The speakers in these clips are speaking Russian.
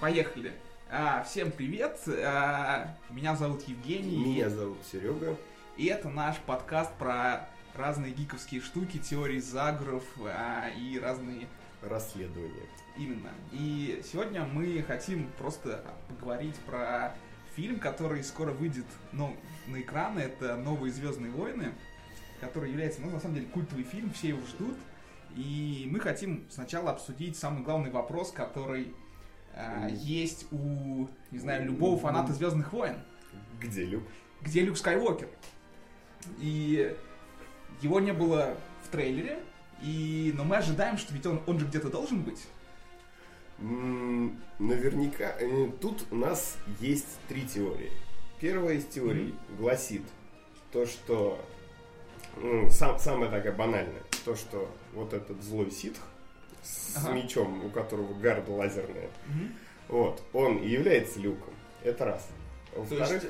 поехали. А, всем привет, а, меня зовут Евгений. Меня зовут Серега. И это наш подкаст про разные гиковские штуки, теории заговоров а, и разные... Расследования. Именно. И сегодня мы хотим просто поговорить про фильм, который скоро выйдет ну, на экраны. Это «Новые Звездные войны», который является, ну, на самом деле, культовый фильм, все его ждут. И мы хотим сначала обсудить самый главный вопрос, который э, есть у, не знаю, любого фаната Звездных войн. Где Люк? Где Люк Скайуокер? И его не было в трейлере, и, но мы ожидаем, что ведь он, он же где-то должен быть. Наверняка. э, Тут у нас есть три теории. Первая из теорий гласит то, что ну, сам, самая такая банальная, то, что вот этот злой ситх с Ага. мечом, у которого гарда лазерная, Мгм. вот, он и является люком. Это раз. То есть,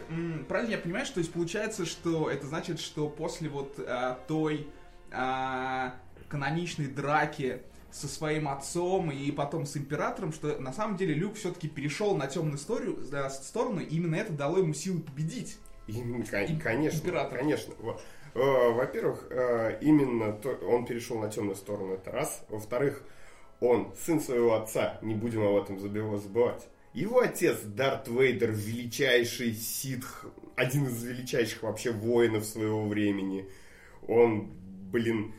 правильно я понимаю, что то есть получается, что это значит, что после вот а, той а, каноничной драки со своим отцом и потом с императором, что на самом деле Люк все-таки перешел на темную историю, да, сторону, и именно это дало ему силы победить. Кон- Им- конечно, император. конечно. Э, Во-первых, э, именно то- он перешел на темную сторону, это раз. Во-вторых, он сын своего отца, не будем об этом забыва- забывать. Его отец Дарт Вейдер, величайший ситх, один из величайших вообще воинов своего времени. Он, блин,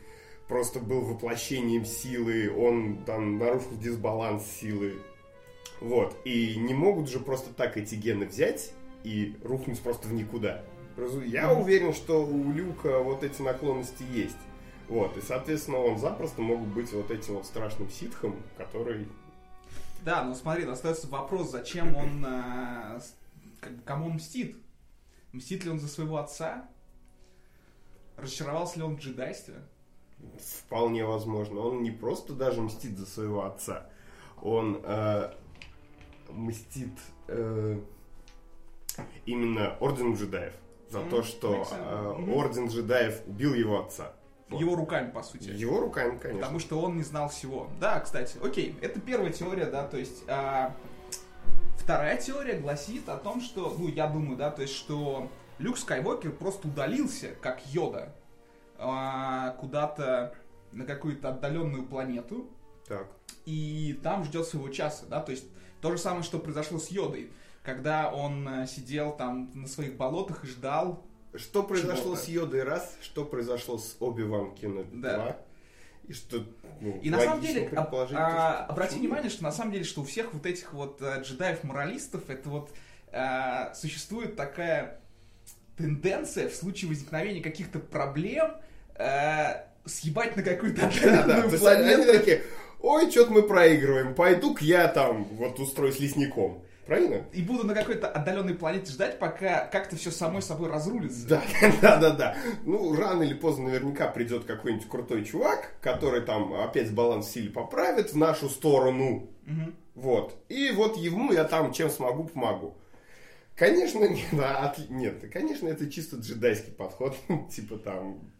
просто был воплощением силы, он там нарушил дисбаланс силы. Вот. И не могут же просто так эти гены взять и рухнуть просто в никуда. Я уверен, что у Люка вот эти наклонности есть. Вот. И, соответственно, он запросто мог быть вот этим вот страшным ситхом, который... Да, но смотри, остается вопрос, зачем он, бы, кому он мстит? Мстит ли он за своего отца? Разочаровался ли он в джедайстве? Вполне возможно. Он не просто даже мстит за своего отца. Он э, мстит э, именно Ордену джедаев. За Мгм. то, что э. Орден джедаев убил его отца. Его руками, по сути. Его руками, конечно. Потому что он не знал всего. Да, кстати, окей, это первая теория, да, то есть а, вторая теория гласит о том, что, ну, я думаю, да, то есть, что Люк Скайуокер просто удалился, как Йода, а, куда-то на какую-то отдаленную планету, Так. и там ждет своего часа, да, то есть то же самое, что произошло с Йодой, когда он э, сидел там на своих болотах и ждал, Что произошло Чего-то. с Йодой раз, что произошло с Оби-Ван Кеноби Да. два, и что ну, И на самом деле, а, то, что- обрати внимание, что на самом деле, что у всех вот этих вот э, джедаев-моралистов это вот э, существует такая тенденция в случае возникновения каких-то проблем э, съебать на какую-то Да, да, то отдаленную есть они планету. такие, ой, что-то мы проигрываем, пойду-ка я там вот устроюсь лесником. Правильно? И буду на какой-то отдаленной планете ждать, пока как-то все самой собой разрулится. Да, да, да, да. Ну, рано или поздно наверняка придет какой-нибудь крутой чувак, который там опять баланс силы поправит в нашу сторону. Мгм. Вот. И вот ему я там чем смогу, помогу. Конечно, нет, да, отли- нет, конечно, это чисто джедайский подход. типа там,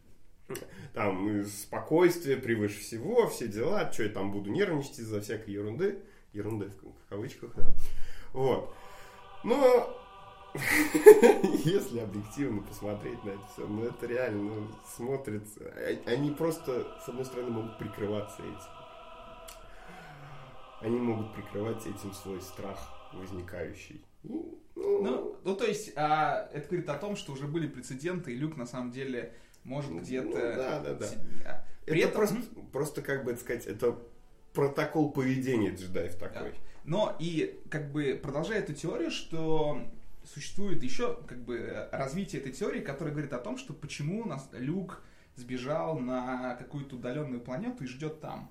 там спокойствие превыше всего, все дела, что я там буду нервничать из-за всякой ерунды. Ерунды в кавычках, да. Вот. Но если объективно посмотреть на это все, ну это реально ну, смотрится. Они просто, с одной стороны, могут прикрываться этим. Они могут прикрывать этим свой страх возникающий. Ну, ну, Ну, то есть, а, это говорит о том, что уже были прецеденты, и Люк на самом деле может Ну, где-то... ну, да, да, да. а, При это этом... просто, просто, как бы это сказать, это протокол поведения джедаев такой. Но и как бы продолжая эту теорию, что существует еще как бы развитие этой теории, которая говорит о том, что почему нас Люк сбежал на какую-то удаленную планету и ждет там.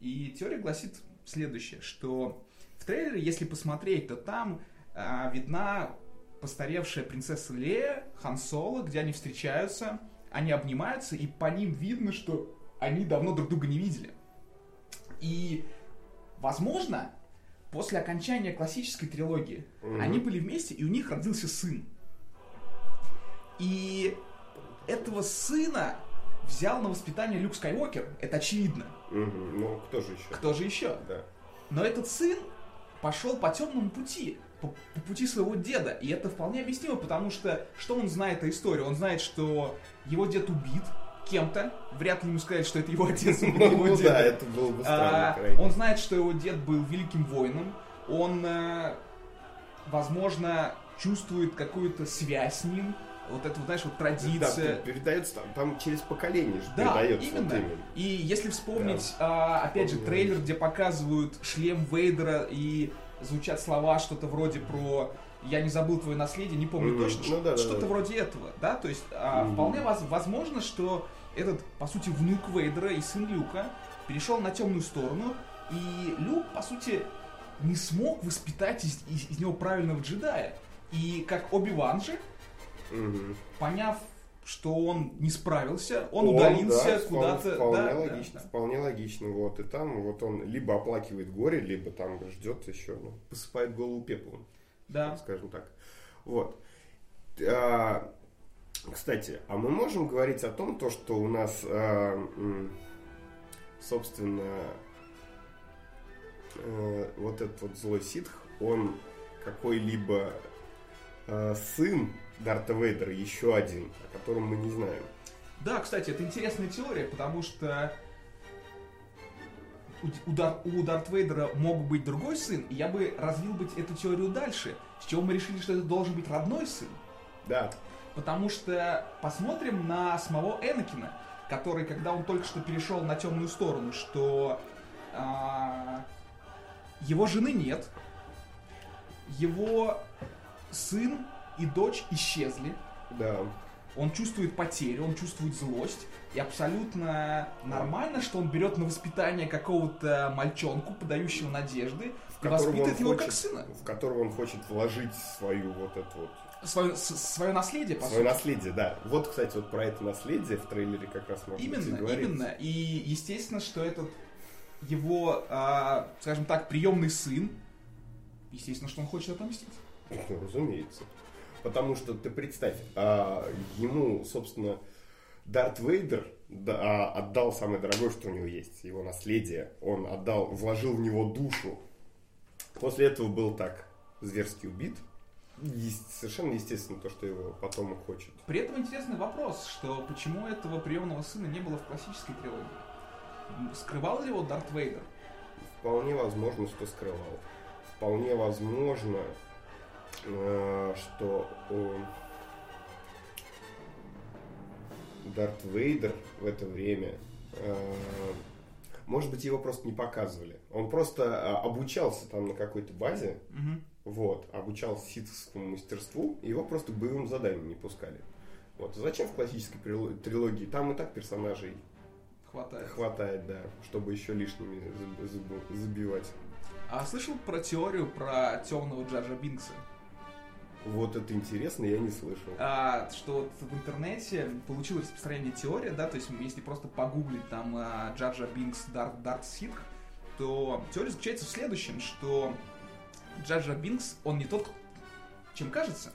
И теория гласит следующее, что в трейлере, если посмотреть, то там а, видна постаревшая принцесса Лея, Хан Соло, где они встречаются, они обнимаются, и по ним видно, что они давно друг друга не видели. И, возможно, после окончания классической трилогии Мгм. они были вместе, и у них родился сын. И этого сына взял на воспитание Люк Скайуокер, это очевидно. Мгм. Ну, кто же еще? Кто же еще? Да. Но этот сын, пошел по темному пути, по, по пути своего деда. И это вполне объяснимо, потому что что он знает о истории? Он знает, что его дед убит кем-то. Вряд ли ему сказать, что это его отец его Ну деда. да, это было бы странно. А, он знает, что его дед был великим воином. Он, э, возможно, чувствует какую-то связь с ним. Вот это, вот, знаешь, вот Да, традиция. передается там, там через поколение же Да, передается. именно. Вот именно. И если вспомнить, а, опять же, трейлер, где показывают шлем Вейдера и звучат слова что-то вроде про «Я не забыл твое наследие», не помню Мгм. точно, Ну да, да, что-то да. вроде этого, да, то есть а, Мгм. вполне воз- возможно, что этот, по сути, внук Вейдера и сын Люка перешел на темную сторону, и Люк, по сути, не смог воспитать из, из- из него правильного джедая. И как Оби-Ван же, Мгм. поняв, что он не справился, он, Он, удалился да, куда-то. Вполне да, логично, да. вполне логично. Вот, и там вот он либо оплакивает горе, либо там ждет еще, ну, посыпает голову пеплом, Да. скажем так. Вот. А, кстати, а мы можем говорить о том, то, что у нас, м, собственно, э, вот этот вот злой ситх, он какой-либо э, сын Дарта Вейдера, еще один, о котором мы не знаем. Да, кстати, это интересная теория, потому что у Дар- у Дарт Вейдера мог быть другой сын, и я бы развил бы эту теорию дальше, с чего мы решили, что это должен быть родной сын. Да, Потому что посмотрим на самого Энакина, который, когда он только что перешел на темную сторону, что а, его жены нет, его сын и дочь исчезли, да. он чувствует потерю, он чувствует злость, и абсолютно нормально, что он берет на воспитание какого-то мальчонку, подающего надежды, в и воспитывает его как хочет- сына. В которого он хочет вложить свою вот эту вот Свое, свое наследие, по свое сути. наследие, да. Вот, кстати, вот про это наследие в трейлере как раз можно Именно, говорить. именно. И естественно, что этот его, а, скажем так, приемный сын, естественно, что он хочет отомстить. Ну, разумеется. Потому что ты представь, а, ему, собственно, Дарт Вейдер да, а, отдал самое дорогое, что у него есть, его наследие. Он отдал, вложил в него душу. После этого был так зверски убит. Совершенно естественно то, что его потом хочет. При этом интересный вопрос, что почему этого приемного сына не было в классической трилогии? Скрывал ли его Дарт Вейдер? Вполне возможно, что скрывал. Вполне возможно, э, что он... Дарт Вейдер в это время... э, Может быть, его просто не показывали. Он просто э, обучался там на какой-то базе, Мгм. Вот, обучался ситовскому мастерству, и его просто боевым заданиям не пускали. Вот. Зачем в классической трилогии? Там и так персонажей Хватает. хватает, да, чтобы еще лишними заб- заб- забивать. А слышал про теорию про темного Джаджа Бинкса? Вот это интересно, я не слышал. А, что вот в интернете получилось распространение теория, да, то есть если просто погуглить там а, Джаджа Бинкс Дарт, Дарт Ситх, то теория заключается в следующем, что Джаджа Бинкс, он не тот, чем кажется,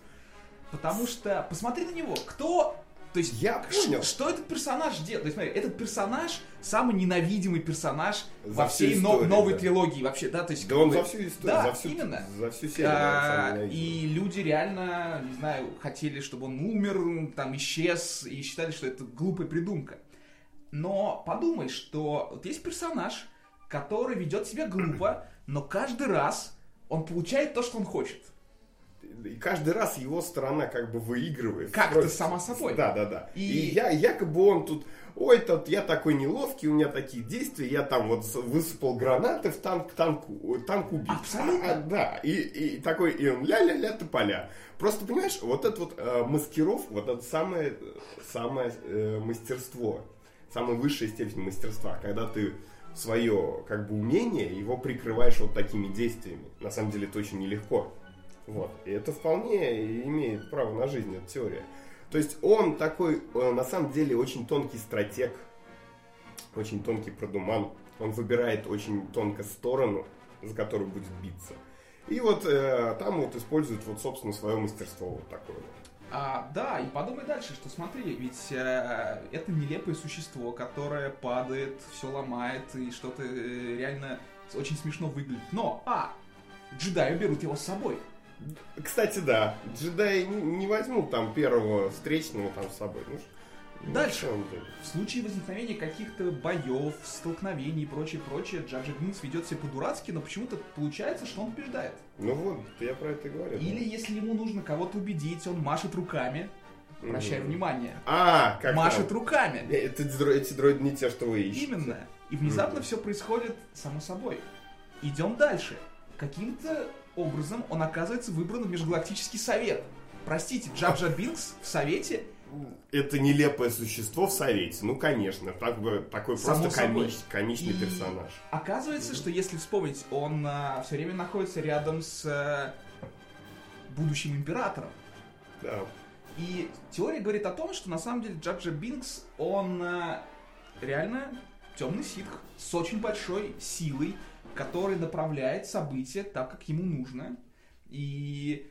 потому что посмотри на него, кто... То есть, Я понял. что этот персонаж делает? То есть, смотри, этот персонаж самый ненавидимый персонаж За во всей но- историю, новой да. трилогии вообще, да, то есть... Да он бы- за всю историю, Да, за всю, именно. за всю серию. А, и люди реально, не знаю, хотели, чтобы он умер, там исчез, и считали, что это глупая придумка. Но подумай, что вот есть персонаж, который ведет себя глупо, но каждый раз он получает то, что он хочет. И каждый раз его сторона как бы выигрывает. Как-то сама собой. Да, да, да. И- И, я, якобы он тут, ой, тот, я такой неловкий, у меня такие действия, я там вот высыпал гранаты в танк, танк, у- танк убит. Абсолютно. А, да, и, и такой, и он ля-ля-ля тополя. Просто, понимаешь, вот это вот э, маскиров, вот это самое, самое э, мастерство, самая высшая степень мастерства, когда ты свое как бы умение, его прикрываешь вот такими действиями. На самом деле это очень нелегко. Вот. И это вполне имеет право на жизнь, эта теория. То есть он такой, э, на самом деле, очень тонкий стратег, очень тонкий продуман. Он выбирает очень тонко сторону, за которую будет биться. И вот э, там вот использует вот, собственно, свое мастерство вот такое. вот. А, да, и подумай дальше, что смотри, ведь э, это нелепое существо, которое падает, все ломает и что-то э, реально очень смешно выглядит. Но, а, джедаи берут его с собой. Кстати, да, джедаи не, не возьмут там первого встречного там с собой. Ну, Дальше. в случае возникновения каких-то боев, столкновений и прочее, прочее, Джаджа Бинкс ведет себя по-дурацки, но почему-то получается, что он побеждает. Ну вот, я про это и говорю. Или если ему нужно кого-то убедить, он машет руками. Обращай Мгм. внимание. А, как машет там? руками. Э, это эти дроиды не те, что вы ищете. Именно. И внезапно Мгм. все происходит само собой. Идем дальше. Каким-то образом он оказывается выбран в Межгалактический совет. Простите, Джаджа Бинкс в совете Это нелепое существо в Совете. Ну, конечно. Так бы, такой Само просто комич- комичный И персонаж. Оказывается, что если вспомнить, он все время находится рядом с э, будущим императором. Да. И теория говорит о том, что на самом деле Джаджа Бинкс, он э, реально темный ситх с очень большой силой, который направляет события так, как ему нужно. И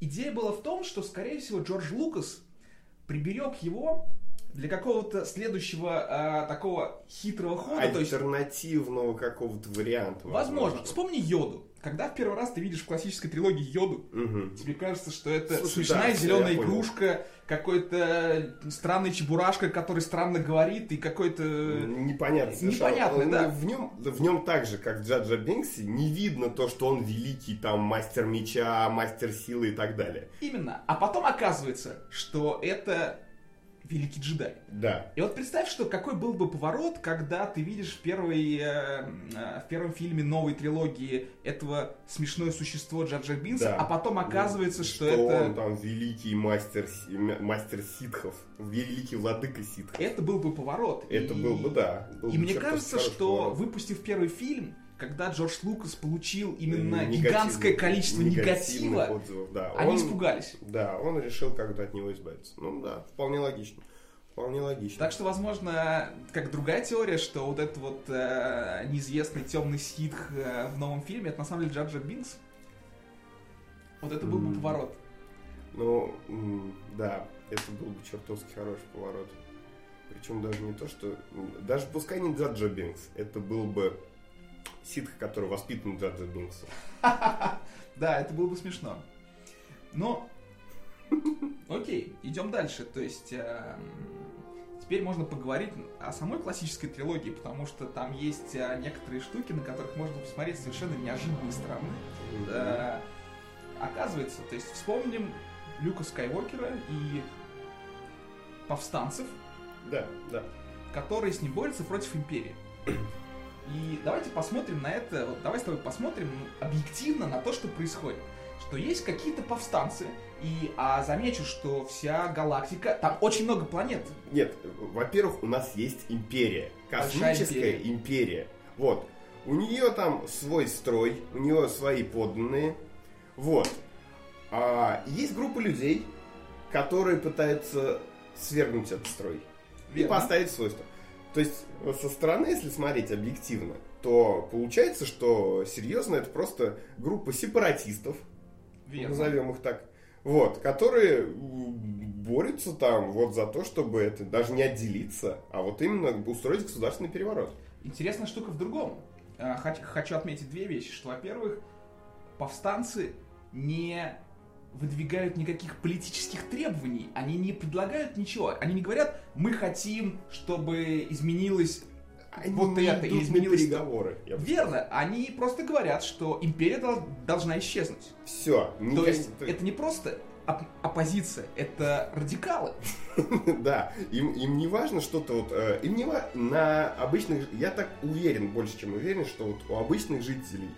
идея была в том, что, скорее всего, Джордж Лукас приберег его для какого-то следующего э, такого хитрого хода. Альтернативного какого-то варианта. Возможно. Вспомни Йоду. Когда в первый раз ты видишь в классической трилогии Йоду, Мгм. тебе кажется, что это Слушай, смешная да, зеленая игрушка, какой-то странный чебурашка, который странно говорит, и какой-то... Непонятно. совершенно. Непонятно, Он- да. В нем, в нем так же, как в Джаджа Бинксе, не видно то, что он великий там мастер меча, мастер силы и так далее. Именно. А потом оказывается, что это великий джедай. Да. И вот представь, что какой был бы поворот, когда ты видишь в, первой, э, э, в первом фильме новой трилогии этого смешное существо Джаджа Бинса, Да. а потом оказывается, что, он это... там великий мастер, мастер ситхов, великий владыка ситхов. Это был бы поворот. Это И- был бы, да. был И бы мне кажется, что поворот. выпустив первый фильм, когда Джордж Лукас получил именно Негативных- гигантское количество негатива, отзывов, да. они Он- испугались. Да, он решил как-то от него избавиться. Ну да, вполне логично. Вполне логично. Так что, возможно, как другая теория, что вот этот вот э, неизвестный темный ситх э, в новом фильме, это на самом деле Джаджа Бинкс. Вот это был бы поворот. Ну, да, это был бы чертовски хороший поворот. Причем даже не то, что... Даже пускай не Джаджа Бинкс, это был бы ситх, который воспитан Джаджа Бинксом. Да, это было бы смешно. Но, окей, идем дальше. То есть, эм, теперь можно поговорить о самой классической трилогии, потому что там есть э, некоторые штуки, на которых можно посмотреть совершенно неожиданные стороны. Э, Оказывается, то есть вспомним Люка Скайуокера и повстанцев, Да, да. которые с ним борются против Империи. И давайте посмотрим на это, вот давай с тобой посмотрим объективно на то, что происходит. Что есть какие-то повстанцы, и а замечу, что вся галактика, там очень много планет. Нет, во-первых, у нас есть империя. Космическая империя. империя. Вот. У нее там свой строй, у нее свои подданные. Вот. А есть группа людей, которые пытаются свергнуть этот строй. И Верно. поставить свой строй. То есть, э, со стороны, если смотреть объективно, то получается, что серьезно это просто группа сепаратистов, Верно. назовем их так, вот, которые борются там вот за то, чтобы это даже не отделиться, а вот именно устроить государственный переворот. Интересная штука в другом. Хоч- Хочу отметить две вещи. Что, во-первых, повстанцы не выдвигают никаких политических требований. Они не предлагают ничего. Они не говорят, мы хотим, чтобы изменилось Они вот это, на изменилось... переговоры. Верно. Они просто говорят, что империя дол- должна исчезнуть. Все. То есть это не просто оп- оппозиция, это радикалы. Да, им, им не важно что-то вот, э, им не на обычных, я так уверен, больше чем уверен, что вот у обычных жителей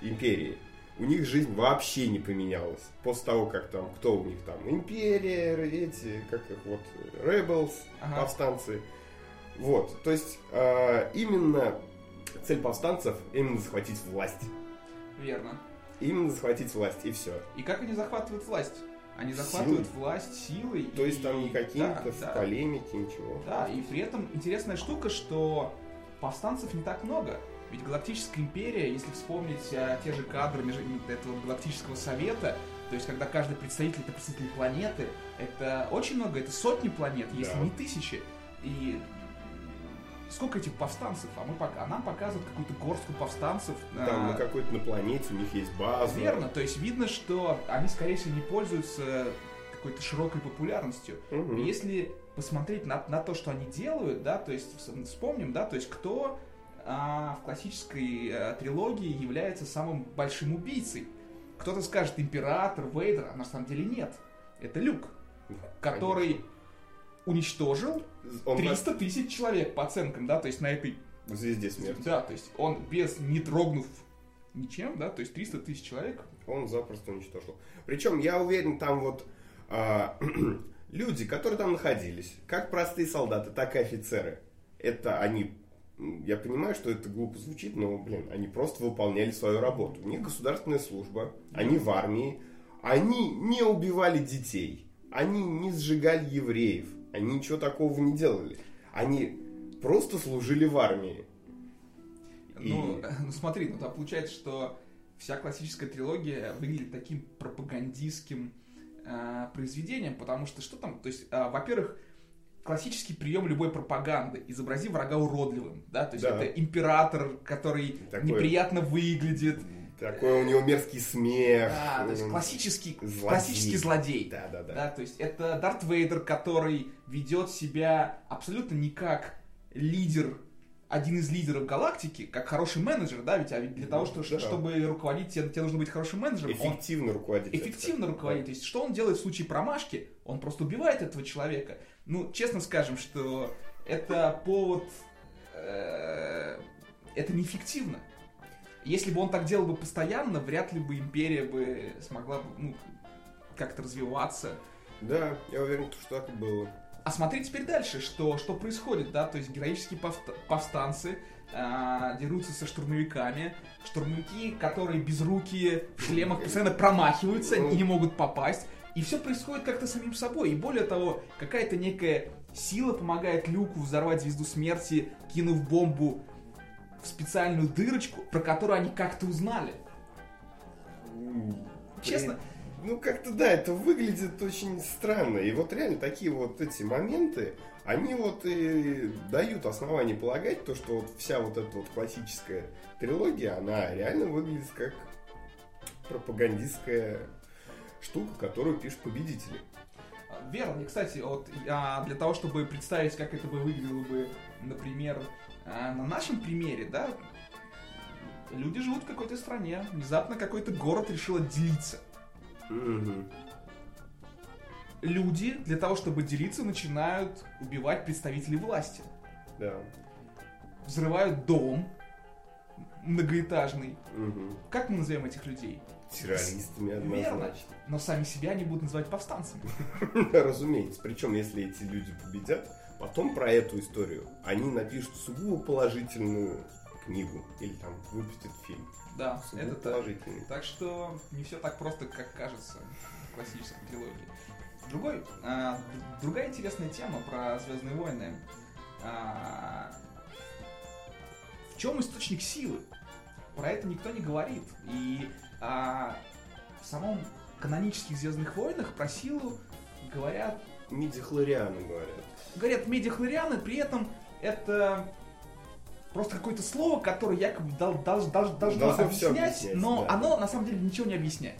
империи у них жизнь вообще не поменялась после того, как там, кто у них там, империя, эти, как их вот, rebels, Ага. повстанцы, вот, то есть э, именно цель повстанцев именно захватить власть, Верно. именно захватить власть и все. И как они захватывают власть? Они захватывают власть силой. То есть там и- не какие-то да, да. полемики, ничего. Да, и при этом интересная штука, что повстанцев не так много. Ведь Галактическая империя, если вспомнить а, те же кадры меж- этого Галактического совета, то есть когда каждый представитель это представитель планеты, это очень много, это сотни планет, если Да. не тысячи. И сколько этих повстанцев, а, мы а нам показывают какую-то горстку повстанцев. Там а, на какой-то на планете у них есть база. Верно, то есть видно, что они, скорее всего, не пользуются какой-то широкой популярностью. И Если посмотреть на, на то, что они делают, да, то есть вс- вспомним, да, то есть кто а, в классической а, трилогии является самым большим убийцей. Кто-то скажет император, Вейдер, а на самом деле нет. Это Люк, который уничтожил Он 300 тысяч человек по оценкам, да, то есть на этой звезде смерти. да, то есть он без, не дрогнув ничем, да, то есть 300 тысяч человек. Он запросто уничтожил. Причем, я уверен, там вот а, люди, которые там находились, как простые солдаты, так и офицеры, это они, я понимаю, что это глупо звучит, но, блин, они просто выполняли свою работу. У них государственная служба, они в армии, они не убивали детей, они не сжигали евреев, они ничего такого не делали. Они просто служили в армии. И- Ну, ну, смотри, ну, да, получается, что вся классическая трилогия выглядит таким пропагандистским э, произведением, потому что что там, то есть, э, во-первых, классический прием любой пропаганды. Изобрази врага уродливым, да, то есть Да. это император, который Такой- неприятно выглядит, Такой у него мерзкий смех. да, то есть классический, злодей. классический злодей. Да, да, да. Да, то есть это Дарт Вейдер, который ведет себя абсолютно не как лидер, один из лидеров галактики, как хороший менеджер, да, ведь а ведь для того, что, Да. чтобы руководить, тебе, тебе нужно быть хорошим менеджером. Он Эффективно руководить. эффективно руководит. То есть, что он делает в случае промашки? Он просто убивает этого человека. Ну, честно скажем, что это повод... э, это неэффективно. Если бы он так делал бы постоянно, вряд ли бы империя бы смогла бы, ну, как-то развиваться. Да, я уверен, что так и было. А смотри теперь дальше, что, что происходит, да, то есть героические повста- повстанцы а, дерутся со штурмовиками, штурмовики, которые безрукие, в шлемах постоянно промахиваются и не могут попасть, и все происходит как-то самим собой, и более того, какая-то некая сила помогает Люку взорвать звезду смерти, кинув бомбу в специальную дырочку, про которую они как-то узнали. Честно, Ну, как-то да, это выглядит очень странно. И вот реально такие вот эти моменты, они вот и дают основание полагать, то, что вот вся вот эта вот классическая трилогия, она реально выглядит как пропагандистская штука, которую пишут победители. Верно. И, кстати, вот а, для того, чтобы представить, как это бы выглядело бы, например, а, на нашем примере, да, люди живут в какой-то стране, внезапно какой-то город решил отделиться. Люди для того, чтобы делиться, начинают убивать представителей власти. Да. Взрывают дом многоэтажный. Мгм. Как мы назовем этих людей? Террористами Верно. однозначно. Но сами себя они будут называть повстанцами. Разумеется. Причем, если эти люди победят, потом про эту историю они напишут сугубо положительную книгу или там выпустят фильм. Да, Сугубо это так. положительный. Так что не все так просто, как кажется в классической трилогии. Другой, а, другая интересная тема про Звездные войны. А, в чем источник силы? Про это никто не говорит. И а, в самом канонических Звездных войнах про силу говорят Мидихлорианы говорят. говорят медиахлорианы, при этом это просто какое-то слово, которое якобы дол- дол- дол- должно всё объяснять, но да. оно на самом деле ничего не объясняет.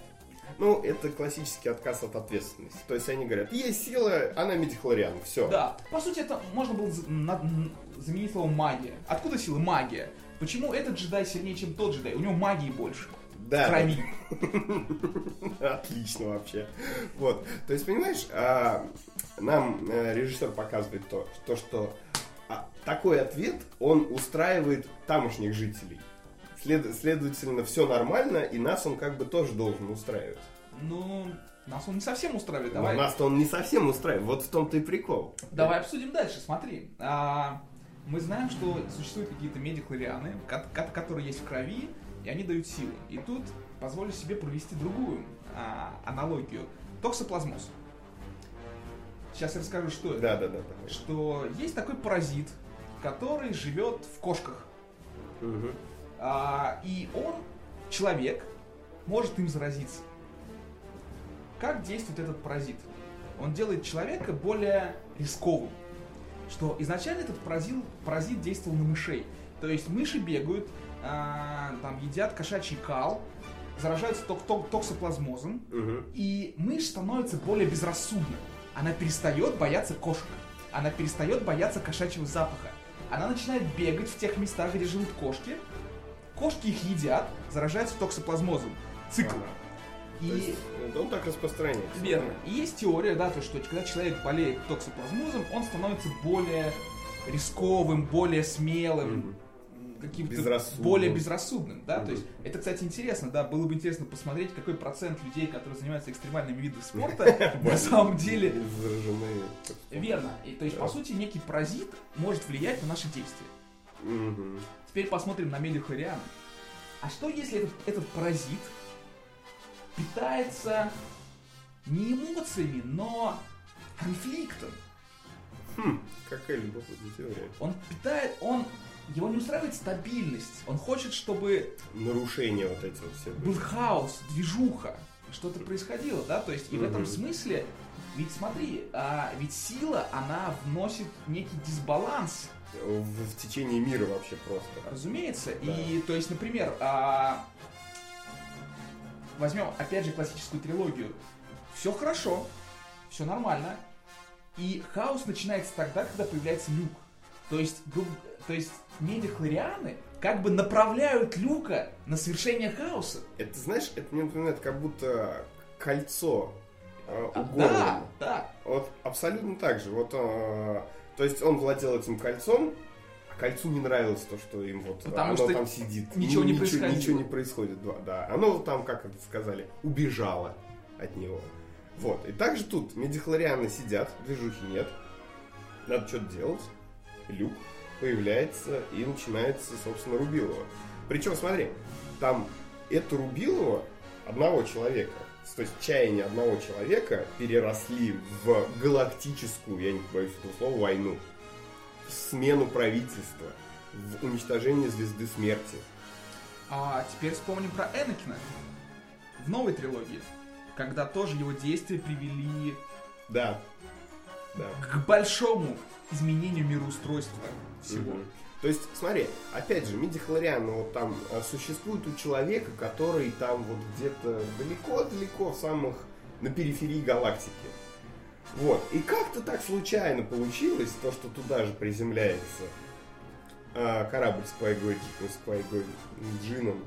Ну, это классический отказ от ответственности. То есть они говорят, есть сила, она мидихлориан, все. Да, по сути, это можно было заменить словом магия. Откуда сила магия? Почему этот джедай сильнее, чем тот джедай? У него магии больше. Да, Крови. Отлично вообще. Вот. То есть, понимаешь, а, нам э, режиссер показывает то, то что а, такой ответ, он устраивает тамошних жителей. След- следовательно, все нормально, и нас он как бы тоже должен устраивать. Ну, нас он не совсем устраивает. Но Давай, нас-то он не совсем устраивает. Вот в том-то и прикол. давай обсудим дальше. Смотри. А, мы знаем, что существуют какие-то ко- которые есть в крови, и они дают силы. И тут позволю себе провести другую а, аналогию. Токсоплазмоз. Сейчас я расскажу, что это. Да, да, да. да. Что есть такой паразит, который живет в кошках. Мгм. А, и он, человек, может им заразиться. Как действует этот паразит? Он делает человека более рисковым. что изначально этот паразит, паразит действовал на мышей. То есть мыши бегают, а, там едят кошачий кал, заражаются ток ток токсоплазмозом, Мгм. и мышь становится более безрассудной. Она перестает бояться кошек. Она перестает бояться кошачьего запаха. Она начинает бегать в тех местах, где живут кошки. Кошки их едят, заражаются токсоплазмозом. Цикл. Ага. И То есть, э, он так распространяется. Верно. И есть теория, да, то, что когда человек болеет токсоплазмозом, он становится более рисковым, более смелым. Каким-то более безрассудным, да, Мгм. то есть это, кстати, интересно, да, было бы интересно посмотреть, какой процент людей, которые занимаются экстремальными видами спорта, на самом деле верно. То есть, по сути, некий паразит может влиять на наши действия. Теперь посмотрим на медихлориана. А что если этот, этот паразит питается не эмоциями, но конфликтом? Хм, какая любопытная теория. Он питает, он, его не устраивает стабильность. Он хочет, чтобы Нарушения вот эти вот все. были. был хаос, движуха, что-то происходило, да? То есть и в этом смысле, ведь смотри, а, ведь сила, она вносит некий дисбаланс В, в течение мира вообще просто. Разумеется. Да. И, то есть, например, а, возьмем, опять же, классическую трилогию. Все хорошо, все нормально. И хаос начинается тогда, когда появляется люк. То есть, грубо- то есть медихлорианы как бы направляют люка на совершение хаоса. Это, знаешь, это мне напоминает как будто кольцо э, у А, да, да. Вот абсолютно так же. Вот, э, то есть он владел этим кольцом, а кольцу не нравилось то, что им вот Потому оно что там сидит. ничего не ничего, происходило. ничего не происходит, да, да. Оно там, как это сказали, убежало от него. Вот. И также тут медихлорианы сидят, движухи нет. Надо что-то делать. Люк появляется и начинается, собственно, Рубилова. Причем, смотри, там это Рубилова одного человека, то есть чаяния одного человека переросли в галактическую, я не боюсь этого слова, войну, в смену правительства, в уничтожение звезды смерти. А теперь вспомним про Энакина в новой трилогии, когда тоже его действия привели Да. Да. к большому изменению мироустройства всего. Мгм. То есть, смотри, опять же, мидихлориан, ну, вот там а, существует у человека, который там вот где-то далеко-далеко в самых, на периферии галактики. Вот. И как-то так случайно получилось, то, что туда же приземляется а, корабль с Квайгой, с Квайгой Джином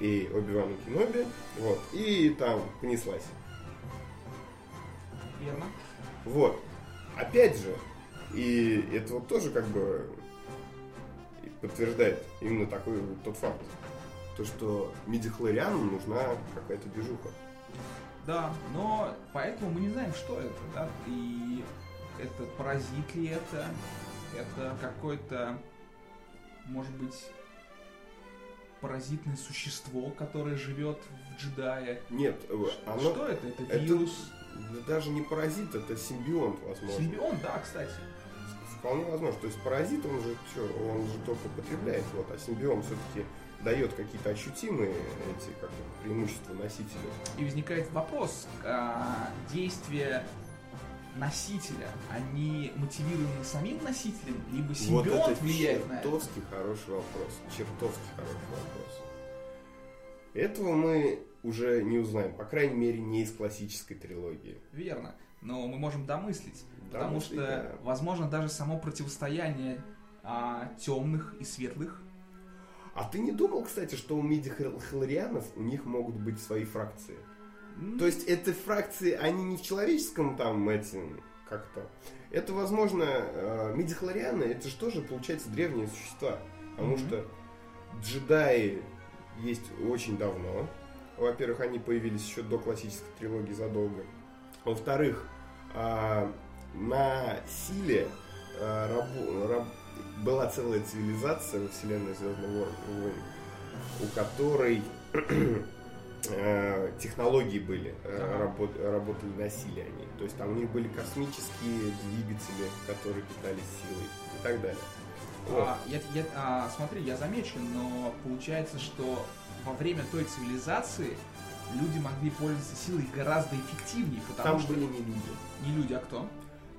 и Оби-Ваном Кеноби. Вот. И там понеслась. Верно? Вот. Опять же, и это вот тоже как бы подтверждает именно такой вот тот факт. То, что мидихлорианам нужна какая-то движуха. Да, но поэтому мы не знаем, что это, да, и это паразит ли это, это какое-то, может быть, паразитное существо, которое живет в джедае. Нет, э, оно Что это? Это это- вирус? да даже не паразит, это симбионт, возможно. Симбион, да, кстати. Вполне возможно. То есть паразит, он же что, он же только потребляет, вот, а симбион все-таки дает какие-то ощутимые эти как преимущества носителю. И возникает вопрос, а, действия носителя, они мотивированы самим носителем, либо Вот симбионт это влияет на это? чертовски хороший вопрос. Чертовски хороший вопрос. Этого мы уже не узнаем, по крайней мере, не из классической трилогии. Верно. Но мы можем домыслить. Потому Домыслить, что, да. возможно, даже само противостояние темных и светлых. А ты не думал, кстати, что у мидихлорианов у них могут быть свои фракции? м, То есть эти фракции, они не в человеческом там этим, как-то. Это, возможно, э, мидихлорианы, это же тоже, получается, древние существа. Потому Мгм. что джедаи есть очень давно. Во-первых, они появились еще до классической трилогии задолго. Во-вторых, а, на силе а, была целая цивилизация во вселенной Звездных войн, у которой э, технологии были, работ- работали на силе они. То есть там у них были космические двигатели, которые питались силой и так далее. Вот. а, я- я- а, смотри, я замечу, но получается, что во время той цивилизации люди могли пользоваться силой гораздо эффективнее, потому Там что были не люди. не люди, а кто?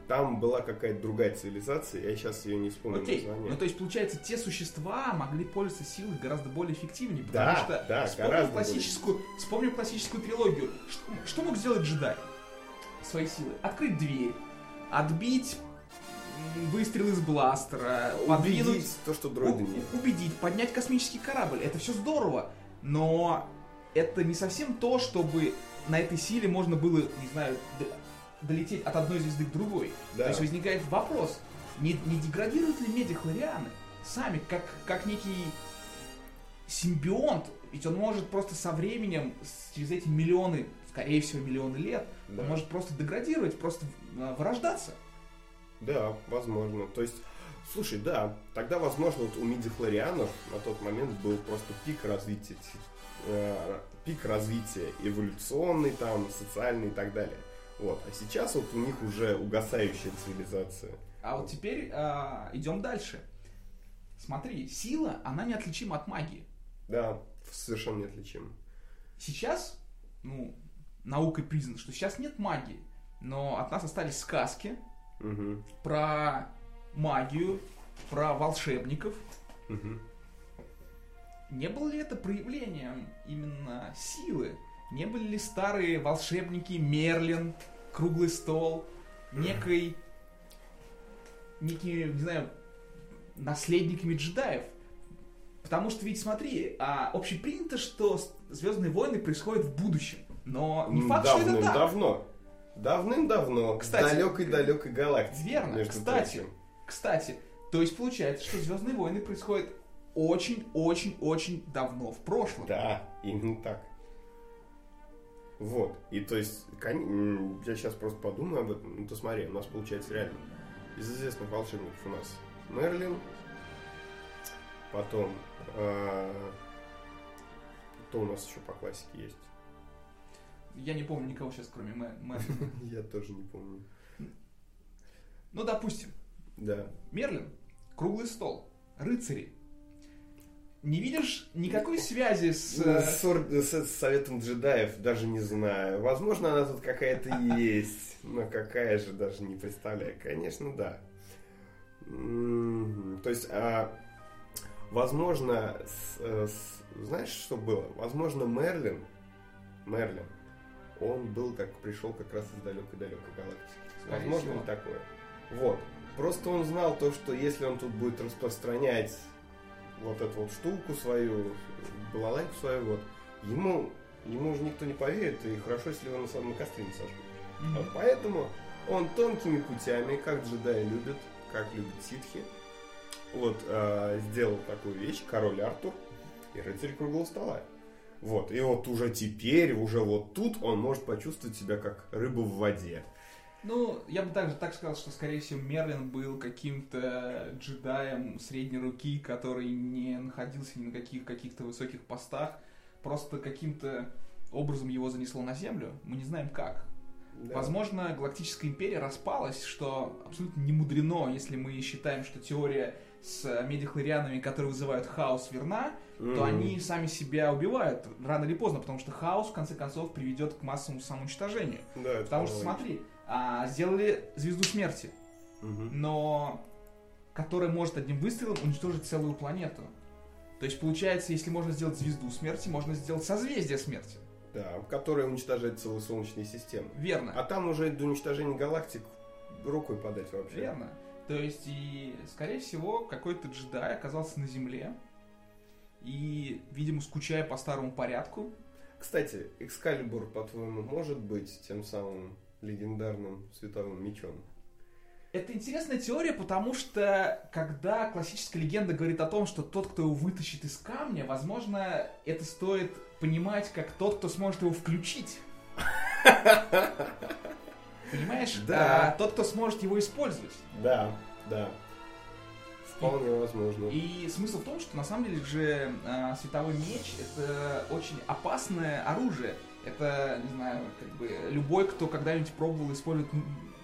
там была какая-то другая цивилизация, я сейчас ее не вспомню Окей, название. ну то есть получается, те существа могли пользоваться силой гораздо более эффективнее, потому Да, что да, вспомним классическую, вспомним классическую трилогию. Что, что мог сделать джедай своей силой? Открыть дверь, отбить выстрел из бластера, подвинуть Убедить то, что дроиды нет. убедить, поднять космический корабль. Это все здорово, но это не совсем то, чтобы на этой силе можно было, не знаю, долететь от одной звезды к другой. Да. То есть возникает вопрос, не, не деградируют ли медихлорианы сами, как, как некий симбионт, ведь он может просто со временем, через эти миллионы, скорее всего, миллионы лет, Да. он может просто деградировать, просто э, вырождаться. Да, возможно. То есть, слушай, да, тогда, возможно, вот у мидихлорианов на тот момент был просто пик развития, э, пик развития эволюционный, там, социальный и так далее. Вот. А сейчас вот у них уже угасающая цивилизация. А вот теперь а, идем дальше. Смотри, сила, она неотличима от магии. Да, совершенно неотличимо. Сейчас, ну, наукой признано, что сейчас нет магии, но от нас остались сказки Мгм, про магию, про волшебников. мгм. Не было ли это проявлением именно силы? Не были ли старые волшебники Мерлин, Круглый стол, некой, некими, не знаю, наследниками джедаев? Потому что ведь смотри, а, общепринято, что Звездные войны происходят в будущем. Но не факт, что это так. Давным-давно. Давным-давно. Кстати, в далекой-далекой галактике. Верно, между кстати. прочим. Кстати, то есть получается, что Звездные войны происходят очень-очень-очень давно в прошлом. Да, именно так. Вот. И то есть, кон- я сейчас просто подумаю об этом. Ну, то смотри, у нас получается реально из известных волшебников у нас Мерлин, потом э, кто у нас еще по классике есть? Я не помню никого сейчас, кроме Мерлина. Я тоже не помню. Ну, допустим, Да. Мерлин, круглый стол, рыцари. Не видишь никакой связи с... Ну, э, С, с- советом джедаев даже не знаю. Возможно, она тут какая-то есть. Но какая же даже не представляю. Конечно, да. М, То есть, а, возможно, с- э, с- знаешь, что было? Возможно, Мерлин, Мерлин, он был как пришел как раз из далекой-далекой галактики. Возможно ли такое? Вот. Просто он знал то, что если он тут будет распространять вот эту вот штуку свою, балалайку свою, вот, ему, ему уже никто не поверит, и хорошо, если его на самом костре не сожгут. мгм. Вот поэтому он тонкими путями, как джедаи любят, как любят ситхи, вот, э, сделал такую вещь, король Артур и рыцарь круглого стола. Вот, и вот уже теперь, уже вот тут он может почувствовать себя как рыба в воде. Ну, я бы также так сказал, что, скорее всего, Мерлин был каким-то джедаем средней руки, который не находился ни на каких каких-то высоких постах. Просто каким-то образом его занесло на Землю. Мы не знаем как. Да. Возможно, Галактическая империя распалась, что абсолютно не мудрено, если мы считаем, что теория с медихлорианами, которые вызывают хаос, верна, то Мгм. они сами себя убивают рано или поздно, потому что хаос, в конце концов, приведет к массовому самоуничтожению. Да, Потому что, логично. смотри, а, сделали звезду смерти, Мгм. но которая может одним выстрелом уничтожить целую планету. То есть, получается, если можно сделать звезду смерти, можно сделать созвездие смерти. Да, которая уничтожает целую солнечную систему. Верно. А там уже до уничтожения галактик рукой подать вообще. Верно. То есть, и, скорее всего, какой-то джедай оказался на Земле и, видимо, скучая по старому порядку, Кстати, Экскалибур, по-твоему, может быть тем самым легендарным световым мечом? Это интересная теория, потому что когда классическая легенда говорит о том, что тот, кто его вытащит из камня, возможно, это стоит понимать как тот, кто сможет его включить. Понимаешь? Да. А, тот, кто сможет его использовать. Да, да. Вполне возможно. И смысл в том, что на самом деле же а, световой меч это очень опасное оружие. Это, не знаю, как бы любой, кто когда-нибудь пробовал использовать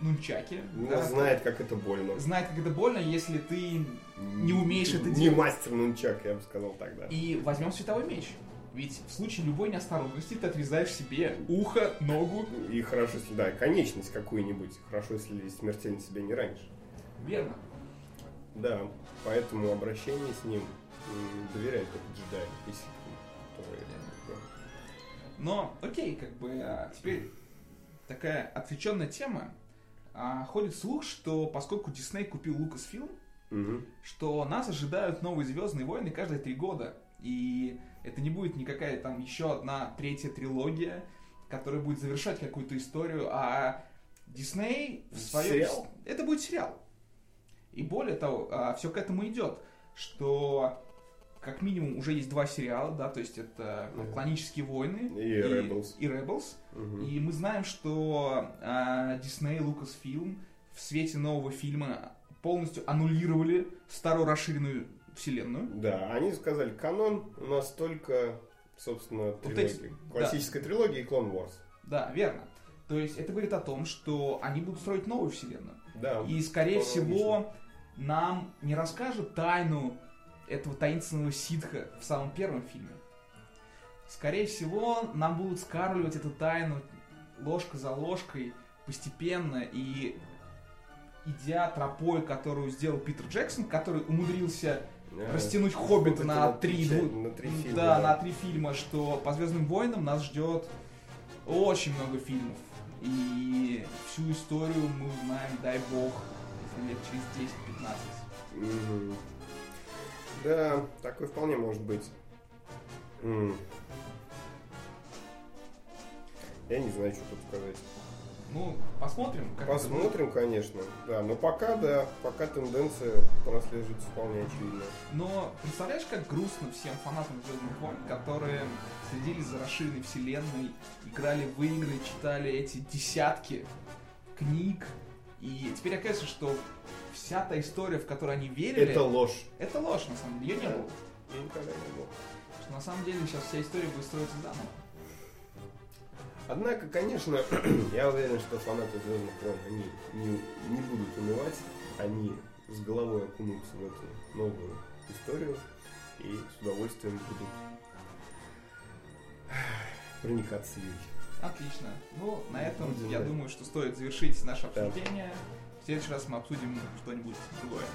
нунчаки, Ну, да, знает, как это больно. знает, как это больно, если ты не умеешь это Не делать. мастер нунчак, я бы сказал тогда. И возьмем световой меч. Ведь в случае любой неосторожности ты отрезаешь себе ухо, ногу. И хорошо, если, да, конечность какую-нибудь. Хорошо, если смертельно себя не раньше. Верно. Да, поэтому обращение с ним доверяет только которые, да. Но, окей, как бы, а, теперь такая отвлеченная тема. А, ходит слух, что поскольку Дисней купил Lucasfilm, Мгм. что нас ожидают новые Звездные войны каждые три года. И это не будет никакая там еще одна третья трилогия, которая будет завершать какую-то историю, а Дисней в своем... Сериал? Это будет сериал. И более того, все к этому идет, что как минимум уже есть два сериала, да, то есть это Да. «Клонические войны» И Rebels. и Rebels. Мгм. И мы знаем, что Disney и Lucasfilm в свете нового фильма полностью аннулировали старую расширенную вселенную. Да, они сказали, канон у нас только, собственно, Вот трилогия. эти- Классическая трилогия и Clone Wars. Да, верно. То есть это говорит о том, что они будут строить новую вселенную. Да. И, скорее всего, нам не расскажут тайну этого таинственного ситха в самом первом фильме. Скорее всего, нам будут скармливать эту тайну ложка за ложкой постепенно и идя тропой, которую сделал Питер Джексон, который умудрился Да. растянуть Хоббита на три, на три фильма, да, да. на три фильма, что по Звездным войнам нас ждет очень много фильмов. И всю историю мы узнаем, дай бог, лет через 10-15. Мгм. Да, такое вполне может быть. М. Я не знаю, что тут сказать. Ну, посмотрим. Как это. Посмотрим, конечно. Да, но пока, да, пока тенденция прослеживается вполне очевидно. Но представляешь, как грустно всем фанатам Звездных войн, которые следили за расширенной вселенной, играли в игры, читали эти десятки книг, и теперь оказывается, что вся та история, в которую они верили, Это ложь. это ложь, на самом деле. Ее не было. Я никогда не был. Что на самом деле сейчас вся история будет строиться заново. Однако, конечно, я уверен, что фанаты Звездных войн, они не, не будут унывать, они с головой окунутся в эту новую историю и с удовольствием будут проникаться ей. Отлично. Ну, на этом, Будем, я думаю, что стоит завершить наше обсуждение. В следующий раз мы обсудим что-нибудь другое.